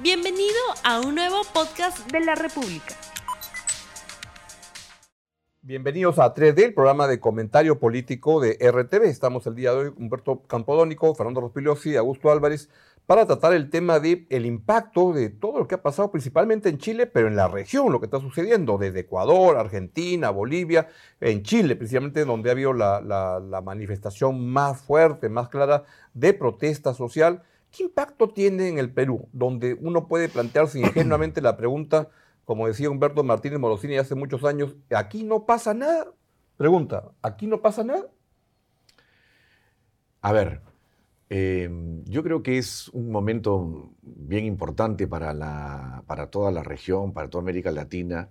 Bienvenido a un nuevo podcast de la República. Bienvenidos a 3D, el programa de comentario político de RTV. Estamos el día de hoy Humberto Campodónico, Fernando Rospigliosi, Augusto Álvarez, para tratar el tema del el impacto de todo lo que ha pasado principalmente en Chile, pero en la región, lo que está sucediendo desde Ecuador, Argentina, Bolivia, en Chile, precisamente donde ha habido la, la manifestación más fuerte, más clara de protesta social. ¿Qué impacto tiene en el Perú? Donde uno puede plantearse ingenuamente la pregunta, como decía Humberto Martínez Morosini hace muchos años, ¿aquí no pasa nada? Pregunta, ¿aquí no pasa nada? A ver, em, yo creo que es un momento bien importante para, la, para toda la región, para toda América Latina,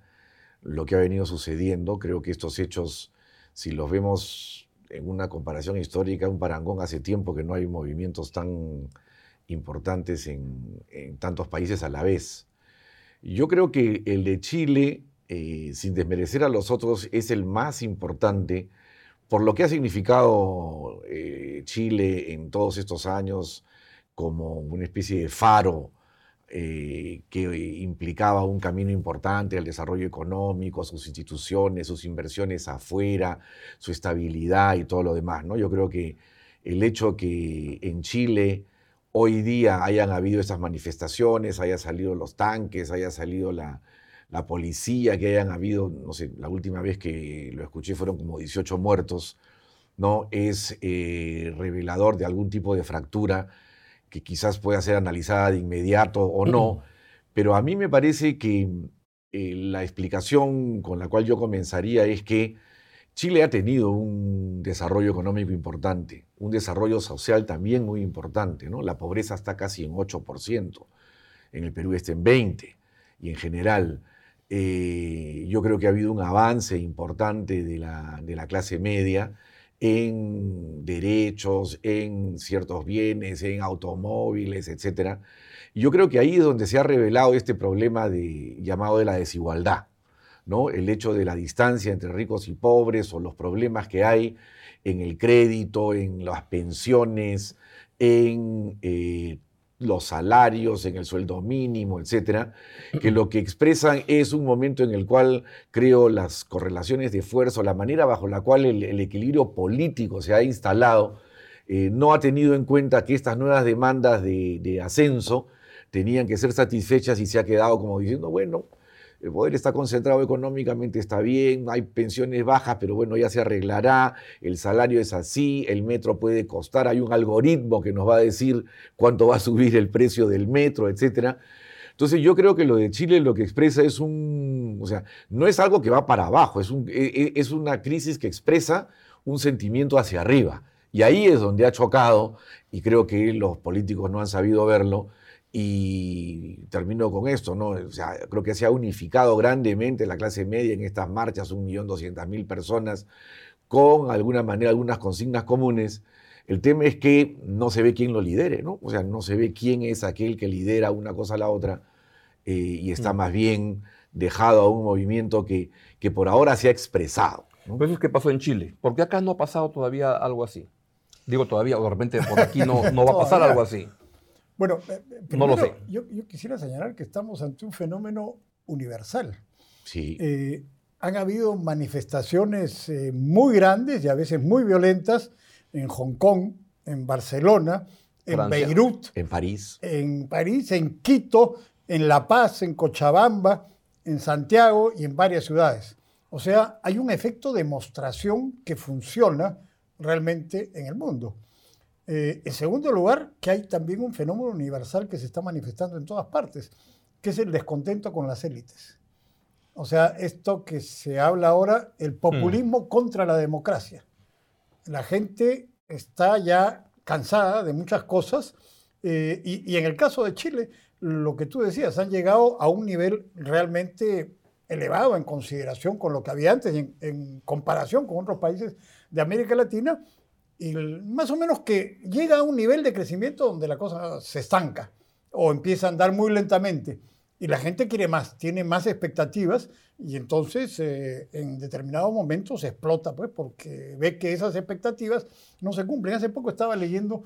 lo que ha venido sucediendo. Creo que estos hechos, si los vemos en una comparación histórica, un parangón hace tiempo que no hay movimientos tan importantes en, tantos países a la vez. Yo creo que el de Chile, eh, sin desmerecer a los otros, es el más importante por lo que ha significado eh, Chile en todos estos años como una especie de faro eh, que implicaba un camino importante al desarrollo económico, sus instituciones, sus inversiones afuera, su estabilidad y todo lo demás. ¿no? Yo creo que el hecho que en Chile hoy día hayan habido estas manifestaciones, haya salido los tanques, haya salido la, policía, que hayan habido, no sé, la última vez que lo escuché fueron como 18 muertos, ¿no? Es eh, revelador de algún tipo de fractura que quizás pueda ser analizada de inmediato o no, pero a mí me parece que eh, la explicación con la cual yo comenzaría es que Chile ha tenido un desarrollo económico importante, un desarrollo social también muy importante. ¿no? La pobreza está casi en 8%, en el Perú está en 20%, y en general eh, yo creo que ha habido un avance importante de la, clase media en derechos, en ciertos bienes, en automóviles, etc. Yo creo que ahí es donde se ha revelado este problema de, llamado de la desigualdad. El hecho de la distancia entre ricos y pobres o los problemas que hay en el crédito, en las pensiones, en eh, los salarios, en el sueldo mínimo, etcétera, que lo que expresan es un momento en el cual creo las correlaciones de esfuerzo, la manera bajo la cual el, equilibrio político se ha instalado, eh, no ha tenido en cuenta que estas nuevas demandas de ascenso tenían que ser satisfechas y se ha quedado como diciendo, bueno, el poder está concentrado económicamente, está bien, hay pensiones bajas, pero bueno, ya se arreglará, el salario es así, el metro puede costar, hay un algoritmo que nos va a decir cuánto va a subir el precio del metro, etc. Entonces yo creo que lo de Chile lo que expresa es un, o sea, no es algo que va para abajo, es, un, e, e, es una crisis que expresa un sentimiento hacia arriba. Y ahí es donde ha chocado, y creo que los políticos no han sabido verlo, y termino con esto, ¿no? O sea, creo que se ha unificado grandemente la clase media en estas marchas, un millón doscientas mil personas, con alguna manera, algunas consignas comunes. El tema es que no se ve quién lo lidere, ¿no? O sea, no se ve quién es aquel que lidera una cosa a la otra eh, y está mm. más bien dejado a un movimiento que, que por ahora se ha expresado. ¿no? Pues eso es que pasó en Chile. ¿Por qué acá no ha pasado todavía algo así? Digo todavía, o de repente por aquí no, no va a pasar algo así. Bueno, eh, eh, no lo sé. Yo, quisiera señalar que estamos ante un fenómeno universal. Sí. Eh, han habido manifestaciones muy grandes y a veces muy violentas en Hong Kong, en Barcelona, en Beirut, en París, en París, en Quito, en La Paz, en Cochabamba, en Santiago y en varias ciudades. O sea, hay un efecto de demostración que funciona realmente en el mundo. Eh, en segundo lugar, que hay también un fenómeno universal que se está manifestando en todas partes, que es el descontento con las élites. O sea, esto que se habla ahora, el populismo mm. contra la democracia. La gente está ya cansada de muchas cosas eh, y, en el caso de Chile, lo que tú decías, han llegado a un nivel realmente elevado en consideración con lo que había antes y en comparación con otros países de América Latina, y más o menos que llega a un nivel de crecimiento donde la cosa se estanca o empieza a andar muy lentamente. Y la gente quiere más, tiene más expectativas y entonces eh, en determinados momentos se explota, pues, porque ve que esas expectativas no se cumplen. Hace poco estaba leyendo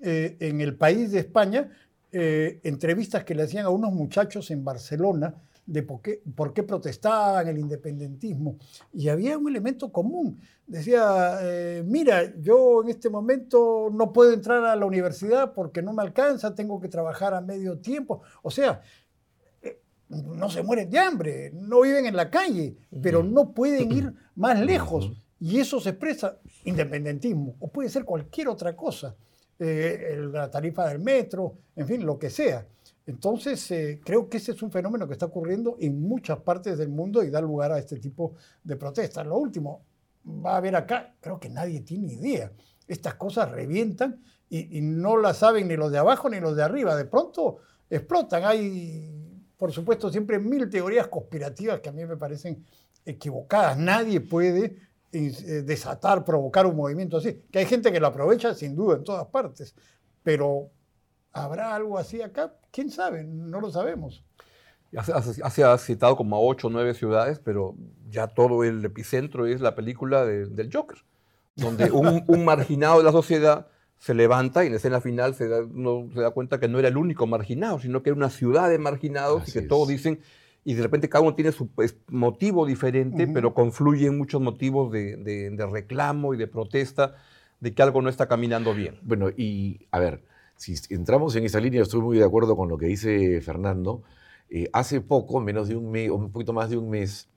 eh, en el país de España eh, entrevistas que le hacían a unos muchachos en Barcelona de por qué, por qué protestaban el independentismo. Y había un elemento común. Decía, eh, mira, yo en este momento no puedo entrar a la universidad porque no me alcanza, tengo que trabajar a medio tiempo. O sea, eh, no se mueren de hambre, no viven en la calle, pero no pueden ir más lejos. Y eso se expresa independentismo, o puede ser cualquier otra cosa, eh, la tarifa del metro, en fin, lo que sea. Entonces, eh, creo que ese es un fenómeno que está ocurriendo en muchas partes del mundo y da lugar a este tipo de protestas. Lo último, va a haber acá, creo que nadie tiene idea. Estas cosas revientan y, no las saben ni los de abajo ni los de arriba. De pronto explotan. Hay, por supuesto, siempre mil teorías conspirativas que a mí me parecen equivocadas. Nadie puede eh, desatar, provocar un movimiento así. Que hay gente que lo aprovecha sin duda en todas partes. Pero ¿Habrá algo así acá? ¿Quién sabe? No lo sabemos. Se ha citado como a ocho o nueve ciudades, pero ya todo el epicentro es la película del Joker, donde un, marginado de la sociedad se levanta y en la escena final se da, uno se da cuenta que no era el único marginado, sino que era una ciudad de marginados y que todos dicen, y de repente cada uno tiene su pues, motivo diferente, pero confluyen muchos motivos de, de reclamo y de protesta de que algo no está caminando bien. Bueno, y a ver, si entramos en esa línea, estoy muy de acuerdo con lo que dice Fernando. Eh, hace poco, menos de un mes, un poquito más de un mes,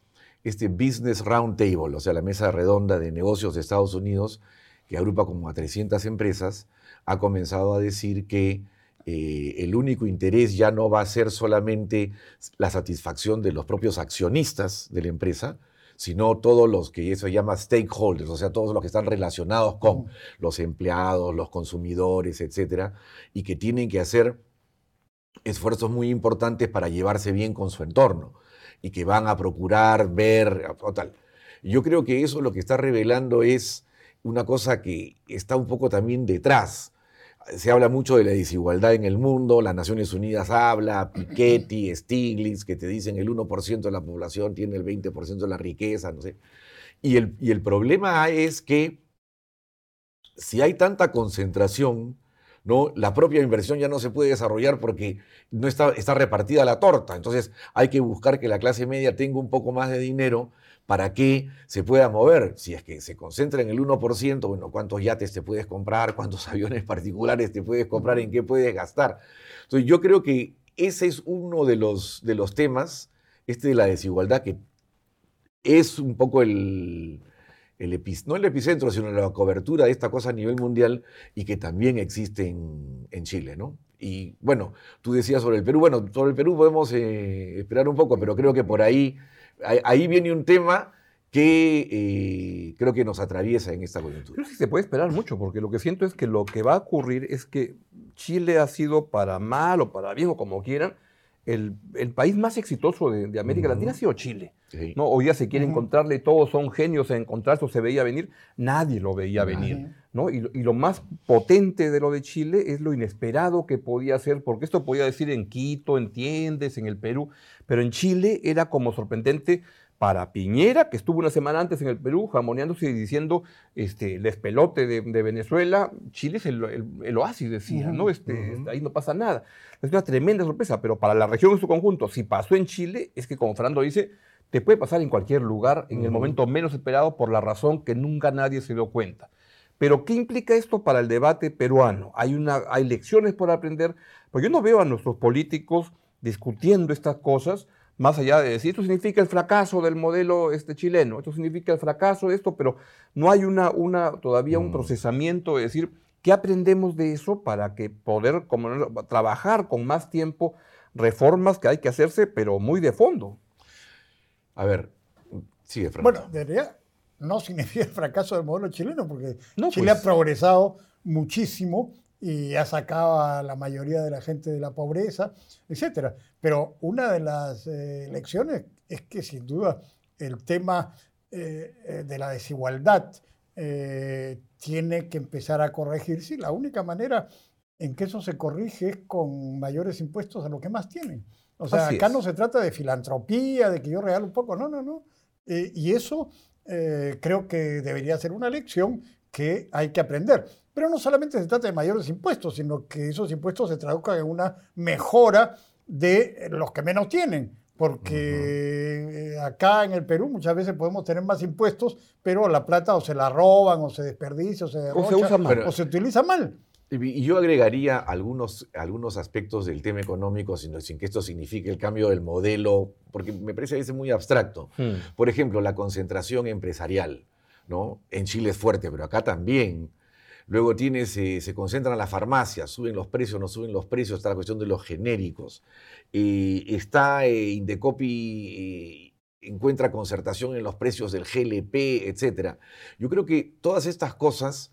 este Business Roundtable, o sea, la mesa redonda de negocios de Estados Unidos, que agrupa como a 300 empresas, ha comenzado a decir que eh, el único interés ya no va a ser solamente la satisfacción de los propios accionistas de la empresa, sino todos los que eso se llama stakeholders, o sea, todos los que están relacionados con los empleados, los consumidores, etcétera, y que tienen que hacer esfuerzos muy importantes para llevarse bien con su entorno y que van a procurar ver o tal. Yo creo que eso lo que está revelando es una cosa que está un poco también detrás se habla mucho de la desigualdad en el mundo, las Naciones Unidas habla, Piketty, Stiglitz, que te dicen el 1% de la población tiene el 20% de la riqueza, no sé. Y el, y el problema es que si hay tanta concentración, ¿no? la propia inversión ya no se puede desarrollar porque no está, está repartida la torta. Entonces hay que buscar que la clase media tenga un poco más de dinero para que se pueda mover. Si es que se concentra en el 1%, bueno, ¿cuántos yates te puedes comprar? ¿Cuántos aviones particulares te puedes comprar? ¿En qué puedes gastar? Entonces yo creo que ese es uno de los, de los temas, este de la desigualdad, que es un poco el, el no el epicentro, sino la cobertura de esta cosa a nivel mundial y que también existe en, Chile, ¿no? Y bueno, tú decías sobre el Perú, bueno, sobre el Perú podemos eh, esperar un poco, pero creo que por ahí ahí viene un tema que eh, creo que nos atraviesa en esta coyuntura. Creo que se puede esperar mucho, porque lo que siento es que lo que va a ocurrir es que Chile ha sido para mal o para bien o como quieran, el, país más exitoso de, América Latina ha sido Chile. ¿no? Hoy día se quiere encontrarle, todos son genios en encontrar, eso se veía venir, nadie lo veía venir. ¿no? Y, y, lo más potente de lo de Chile es lo inesperado que podía ser, porque esto podía decir en Quito, entiendes, en el Perú, pero en Chile era como sorprendente para Piñera, que estuvo una semana antes en el Perú, jamoneándose y diciendo, este, el despelote de, Venezuela, Chile es el, oasis, decía, ¿no? Este, Ahí no pasa nada. Es una tremenda sorpresa, pero para la región en su conjunto, si pasó en Chile, es que como Fernando dice, te puede pasar en cualquier lugar, en el momento menos esperado, por la razón que nunca nadie se dio cuenta. Pero, ¿qué implica esto para el debate peruano? Hay, una, hay lecciones por aprender, porque yo no veo a nuestros políticos discutiendo estas cosas, más allá de decir, esto significa el fracaso del modelo este, chileno, esto significa el fracaso de esto, pero no hay una, una, todavía un mm. procesamiento de decir, ¿qué aprendemos de eso para que poder como, trabajar con más tiempo reformas que hay que hacerse, pero muy de fondo? A ver, sigue, Frank. Bueno, debería, no significa el fracaso del modelo chileno, porque Chile pues. ha progresado muchísimo y ha sacado a la mayoría de la gente de la pobreza, etc. Pero una de las eh, lecciones es que sin duda el tema eh, eh, de la desigualdad tiene que empezar a corregirse la única manera en que eso se corrige es con mayores impuestos a los que más tienen. O sea, acá no se trata de filantropía, de que yo regalo un poco, no, no, no. y eso creo que debería ser una lección que hay que aprender. Pero no solamente se trata de mayores impuestos, sino que esos impuestos se traduzcan en una mejora de los que menos tienen. Porque eh, acá en el Perú muchas veces podemos tener más impuestos, pero la plata o se la roban, o se desperdicia, o se derrocha, o se, usa mal. o se utiliza mal. Y yo agregaría algunos, algunos aspectos del tema económico sin, sin, que esto signifique el cambio del modelo, porque me parece que es muy abstracto. Hmm. Por ejemplo, la concentración empresarial. ¿no? En Chile es fuerte, pero acá también. Luego tienes, eh, se concentran las farmacias, suben los precios, no suben los precios, está la cuestión de los genéricos. está eh, Indecopi, eh, encuentra concertación en los precios del GLP, etc. Yo creo que todas estas cosas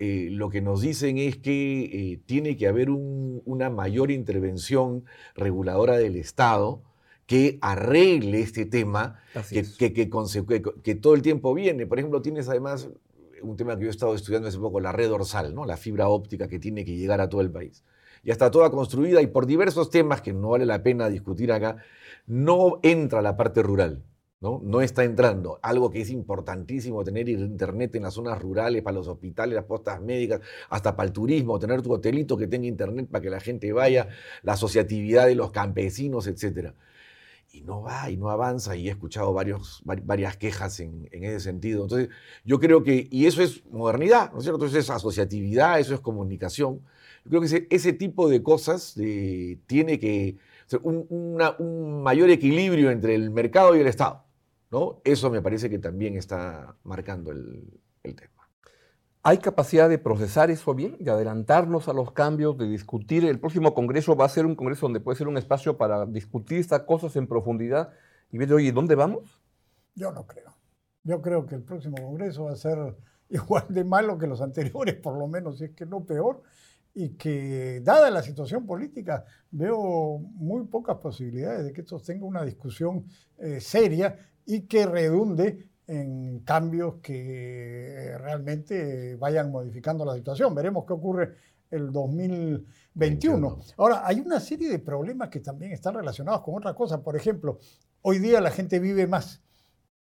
eh, lo que nos dicen es que eh, tiene que haber una mayor intervención reguladora del Estado que arregle este tema que, que, todo el tiempo viene. Por ejemplo, tienes además un tema que yo he estado estudiando hace poco, la red dorsal, ¿no? la fibra óptica que tiene que llegar a todo el país. Ya está toda construida y por diversos temas que no vale la pena discutir acá, no entra la parte rural. ¿no? está entrando. Algo que es importantísimo, tener internet en las zonas rurales, para los hospitales, las postas médicas, hasta para el turismo, tener tu hotelito que tenga internet para que la gente vaya, la asociatividad de los campesinos, etc. Y no va, y no avanza, y he escuchado varios, varias quejas en, ese sentido. Entonces, yo creo que, y eso es modernidad, ¿no es cierto? Eso es asociatividad, eso es comunicación. Yo creo que ese, tipo de cosas tiene que ser un, un mayor equilibrio entre el mercado y el Estado. Eso me parece que también está marcando el, tema. ¿Hay capacidad de procesar eso bien, de adelantarnos a los cambios, de discutir? El próximo Congreso va a ser un Congreso donde puede ser un espacio para discutir estas cosas en profundidad y ver, oye, ¿dónde vamos? Yo no creo. Yo creo que el próximo Congreso va a ser igual de malo que los anteriores, por lo menos, si es que no peor, y que, dada la situación política, veo muy pocas posibilidades de que esto tenga una discusión eh, seria y que redunde en cambios que realmente vayan modificando la situación. Veremos qué ocurre el 2021. Ahora, hay una serie de problemas que también están relacionados con otras cosas. Por ejemplo, hoy día la gente vive más.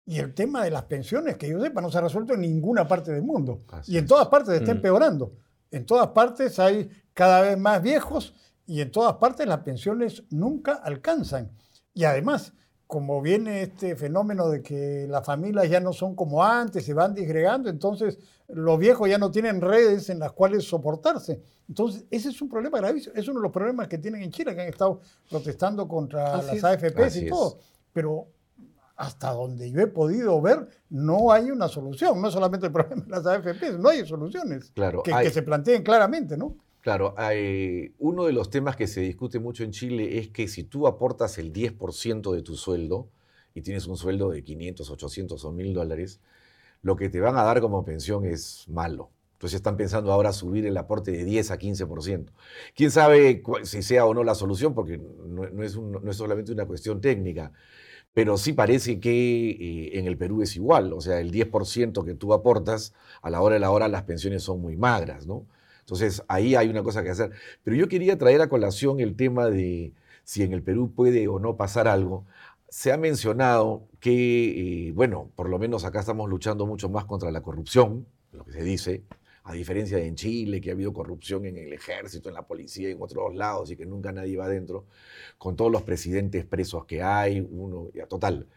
Y el tema de las pensiones, que yo sepa, no se ha resuelto en ninguna parte del mundo. y en todas partes está mm. empeorando. En todas partes hay cada vez más viejos y en todas partes las pensiones nunca alcanzan. Y además, como viene este fenómeno de que las familias ya no son como antes, se van disgregando, entonces los viejos ya no tienen redes en las cuales soportarse. Entonces, ese es un problema gravísimo. Es uno de los problemas que tienen en Chile, que han estado protestando contra las AFPs y todo. Pero hasta donde yo he podido ver, no hay una solución. No es solamente el problema de las AFPs, no hay soluciones claro, que, que se planteen claramente, ¿no? Claro, uno de los temas que se discute mucho en Chile es que si tú aportas el 10% de tu sueldo y tienes un sueldo de 500, 800 o 1000 dólares, lo que te van a dar como pensión es malo. Entonces están pensando ahora subir el aporte de 10 a 15%. ¿Quién sabe si sea o no la solución? Porque no, es, no es, solamente una cuestión técnica, pero sí parece que eh, en el Perú es igual. O sea, el 10% que tú aportas, a la hora de la hora las pensiones son muy magras, ¿no? Entonces, ahí hay una cosa que hacer. Pero yo quería traer a colación el tema de si en el Perú puede o no pasar algo. Se ha mencionado que, eh, bueno, por lo menos acá estamos luchando mucho más contra la corrupción, lo que se dice, a diferencia de en Chile, que ha habido corrupción en el ejército, en la policía y en otros lados y que nunca nadie va adentro, con todos los presidentes presos que hay, uno, ya total.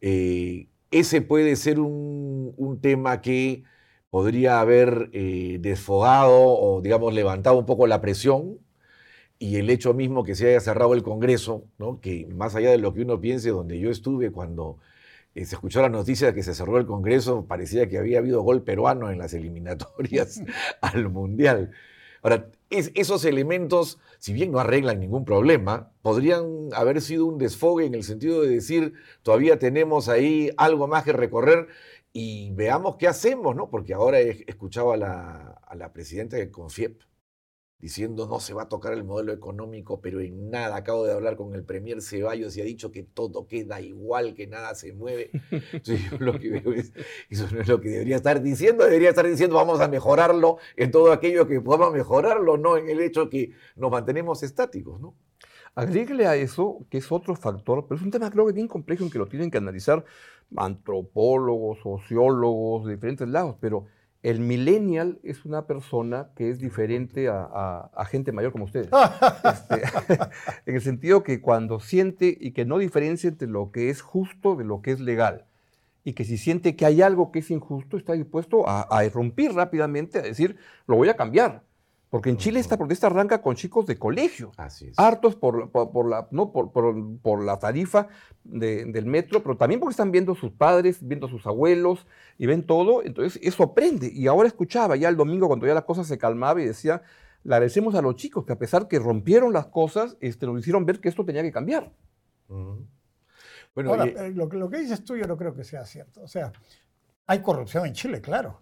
Eh, ese puede ser un, un tema que podría haber eh, desfogado o, digamos, levantado un poco la presión y el hecho mismo que se haya cerrado el Congreso, que más allá de lo que uno piense, donde yo estuve cuando eh, se escuchó la noticia de que se cerró el Congreso, parecía que había habido gol peruano en las eliminatorias al Mundial. Ahora, esos elementos, si bien no arreglan ningún problema, podrían haber sido un desfogue en el sentido de decir, todavía tenemos ahí algo más que recorrer y veamos qué hacemos, ¿no? Porque ahora he escuchado a la, a la presidenta de CONFIEP diciendo no se va a tocar el modelo económico, pero en nada. Acabo de hablar con el premier Ceballos y ha dicho que todo queda igual, que nada se mueve. Entonces, yo lo que veo es, eso no es lo que debería estar diciendo, debería estar diciendo vamos a mejorarlo en todo aquello que podamos mejorarlo, no en el hecho que nos mantenemos estáticos, ¿no? Agréguele a eso, que es otro factor, pero es un tema creo que bien complejo en que lo tienen que analizar antropólogos, sociólogos de diferentes lados, pero El millennial es una persona que es diferente a, a- a gente mayor como ustedes. Este, en el sentido que cuando siente y que no diferencia entre lo que es justo de lo que es legal. Y que si siente que hay algo que es injusto, está dispuesto a, a irrumpir rápidamente, a decir, lo voy a cambiar. Porque en Chile esta protesta arranca con chicos de colegio Así es. hartos por, por- por la, no, por, por- por la tarifa de- del metro, pero también porque están viendo a sus padres, viendo a sus abuelos y ven todo. Entonces eso prende. Y ahora escuchaba ya el domingo cuando ya la cosa se calmaba y decía, le agradecemos a los chicos que a pesar que rompieron las cosas, este, nos hicieron ver que esto tenía que cambiar. Bueno, Ahora, y- eh, lo que dices tú yo no creo que sea cierto. O sea, hay corrupción en Chile, claro.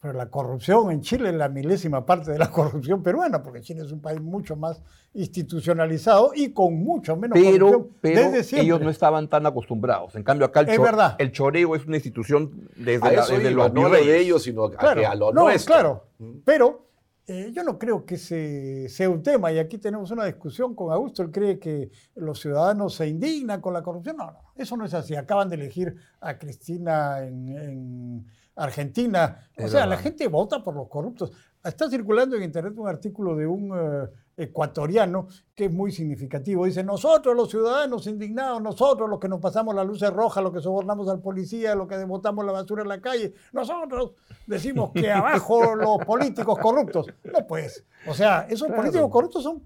Pero la corrupción en Chile es la milésima parte de la corrupción peruana, porque Chile es un país mucho más institucionalizado y con mucho menos Pero, corrupción pero desde siempre. ellos no estaban tan acostumbrados. En cambio, acá el, Es cho- verdad. el choreo es una institución desde, a la- desde iba, los no a de ellos, sino a, Claro, que a lo no, nuestro. claro. Mm. Pero eh, yo no creo que ese sea un tema, y aquí tenemos una discusión con Augusto, él cree que los ciudadanos se indignan con la corrupción. No, no, eso no es así. Acaban de elegir a Cristina en, en Argentina. O Es sea, la gente vota por los corruptos. Está circulando en internet un artículo de un eh, ecuatoriano que es muy significativo. Dice, nosotros los ciudadanos indignados, nosotros los que nos pasamos las luces rojas, los que sobornamos al policía, los que botamos la basura en la calle, nosotros decimos que abajo los políticos corruptos. No pues, o sea, esos Claro. políticos corruptos son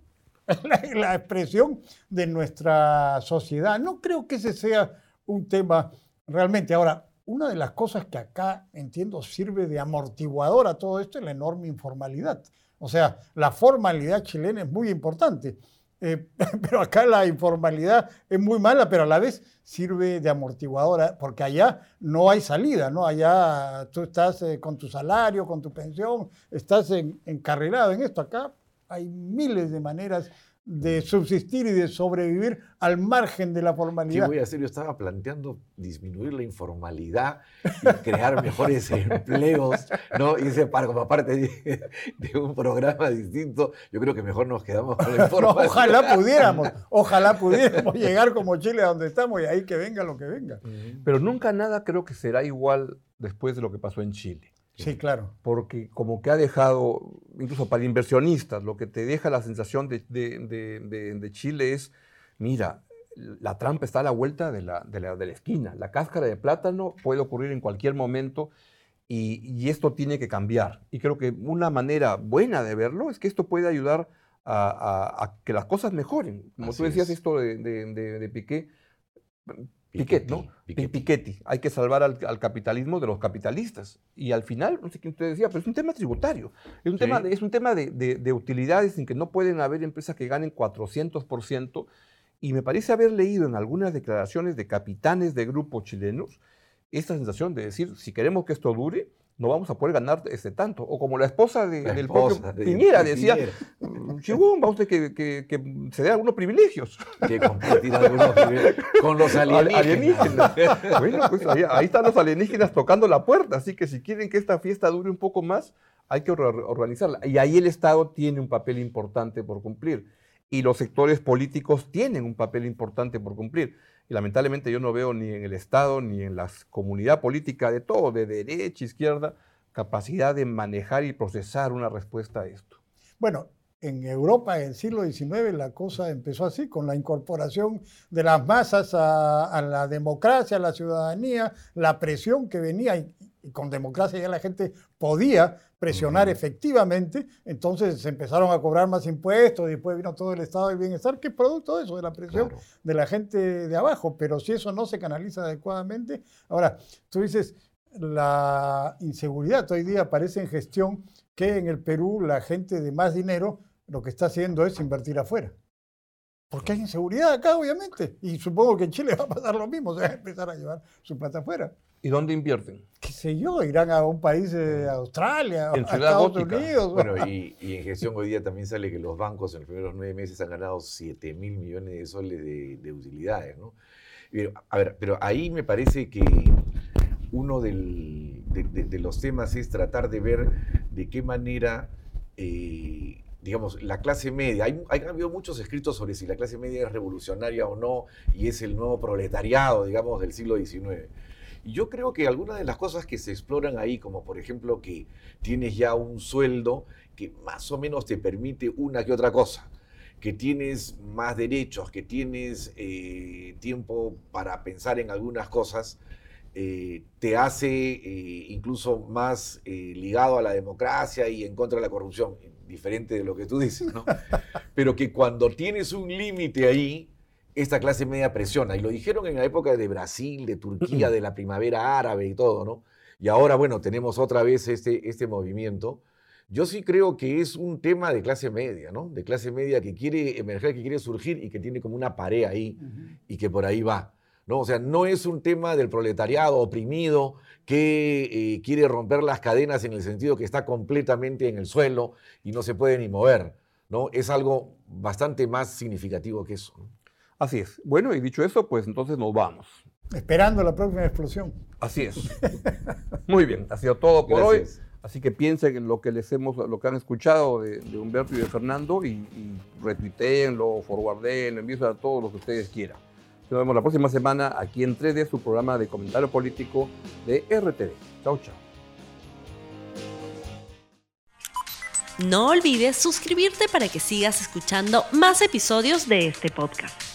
la, la expresión de nuestra sociedad. No creo que ese sea un tema realmente. Ahora, una de las cosas que acá, entiendo, sirve de amortiguador a todo esto es la enorme informalidad. O sea, la formalidad chilena es muy importante, eh, pero acá la informalidad es muy mala, pero a la vez sirve de amortiguadora, porque allá no hay salida, ¿no? Allá tú estás eh, con tu salario, con tu pensión, estás en- encarrilado en esto. Acá hay miles de maneras de subsistir y de sobrevivir al margen de la ¿Qué formalidad. voy a hacer? Yo estaba planteando disminuir la informalidad y crear mejores empleos, ¿no? Y ese par- como parte de, de un programa distinto, yo creo que mejor nos quedamos con la No, informalidad. ojalá pudiéramos, ojalá pudiéramos llegar como Chile a donde estamos y ahí que venga lo que venga. Pero nunca nada creo que será igual después de lo que pasó en Chile. Sí, claro. porque como que ha dejado, incluso para inversionistas, lo que te deja la sensación de, de- de- de- de Chile es, mira, la trampa está a la vuelta de la, de la- de la esquina, la cáscara de plátano puede ocurrir en cualquier momento y, y esto tiene que cambiar. Y creo que una manera buena de verlo es que esto puede ayudar a, a- a que las cosas mejoren. Como Así tú decías es. esto de Piqué, Piquet, ¿no? Piketty. Piketty. Hay que salvar al, al capitalismo de los capitalistas. Y al final, no sé quién usted decía, pero es un tema tributario. Es un Sí. tema, de, es un tema de, de- de utilidades en que no pueden haber empresas que ganen 400%. Y me parece haber leído en algunas declaraciones de capitanes de grupos chilenos esta sensación de decir, si queremos que esto dure, no vamos a poder ganar este tanto. O como la esposa de- La del esposa propio de- Piñera de decía, Piñera. "Mm, usted que, que- que se dé algunos privilegios. Que compartir algunos con los alienígenas. alienígenas. bueno, pues ahí, ahí están los alienígenas tocando la puerta, así que si quieren que esta fiesta dure un poco más, hay que or- organizarla. Y ahí el Estado tiene un papel importante por cumplir. Y los sectores políticos tienen un papel importante por cumplir. Lamentablemente yo no veo ni en el Estado ni en la comunidad política de todo, de derecha, izquierda, capacidad de manejar y procesar una respuesta a esto. Bueno, en Europa en el siglo XIX la cosa empezó así, con la incorporación de las masas a, a la democracia, a la ciudadanía, la presión que venía, y, con democracia ya la gente podía presionar efectivamente, entonces se empezaron a cobrar más impuestos, después vino todo el estado del bienestar, que es producto de eso, de la presión Claro. de la gente de abajo, pero si eso no se canaliza adecuadamente, ahora, tú dices, la inseguridad hoy día parece en gestión que en el Perú la gente de más dinero lo que está haciendo es invertir afuera. Porque hay inseguridad acá, obviamente. Y supongo que en Chile va a pasar lo mismo, se va a empezar a llevar su plata afuera. ¿Y dónde invierten? ¿Qué sé yo? Irán a un país, eh, a Australia, En a Ciudad Estados Gótica. Unidos. Bueno, y, y en gestión hoy día también sale que los bancos en los primeros nueve meses han ganado 7 mil millones de soles de, de utilidades, ¿no? Pero, a ver, pero ahí me parece que uno del- de, de- de los temas es tratar de ver de qué manera, eh, digamos, la clase media, hay, hay habido muchos escritos sobre si la clase media es revolucionaria o no y es el nuevo proletariado, digamos, del siglo XIX. Yo creo que algunas de las cosas que se exploran ahí, como por ejemplo que tienes ya un sueldo que más o menos te permite una que otra cosa, que tienes más derechos, que tienes eh, tiempo para pensar en algunas cosas, eh, te hace eh, incluso más ligado a la democracia y en contra de la corrupción, diferente de lo que tú dices, ¿no? Pero que cuando tienes un límite ahí, esta clase media presiona. Y lo dijeron en la época de Brasil, de Turquía, de la primavera árabe y todo, ¿no? Y ahora, bueno, tenemos otra vez este, este movimiento. Yo sí creo que es un tema de clase media, ¿no? De clase media que quiere emerger, que quiere surgir y que tiene como una pared ahí y que por ahí va. ¿no? O sea, no es un tema del proletariado oprimido que eh, quiere romper las cadenas en el sentido que está completamente en el suelo y no se puede ni mover. ¿no? Es algo bastante más significativo que eso. Así es. Bueno, y dicho eso, pues entonces nos vamos. Esperando la próxima explosión. Así es. Muy bien, ha sido todo por hoy. Así que piensen en lo que les hemos, lo que han escuchado de, Humberto y de Fernando y, y retuiteenlo, forwardeenlo, envíenlo a todos los que ustedes quieran. Nos vemos la próxima semana aquí en 3D, su programa de comentario político de RTV. Chao, chao. No olvides suscribirte para que sigas escuchando más episodios de este podcast.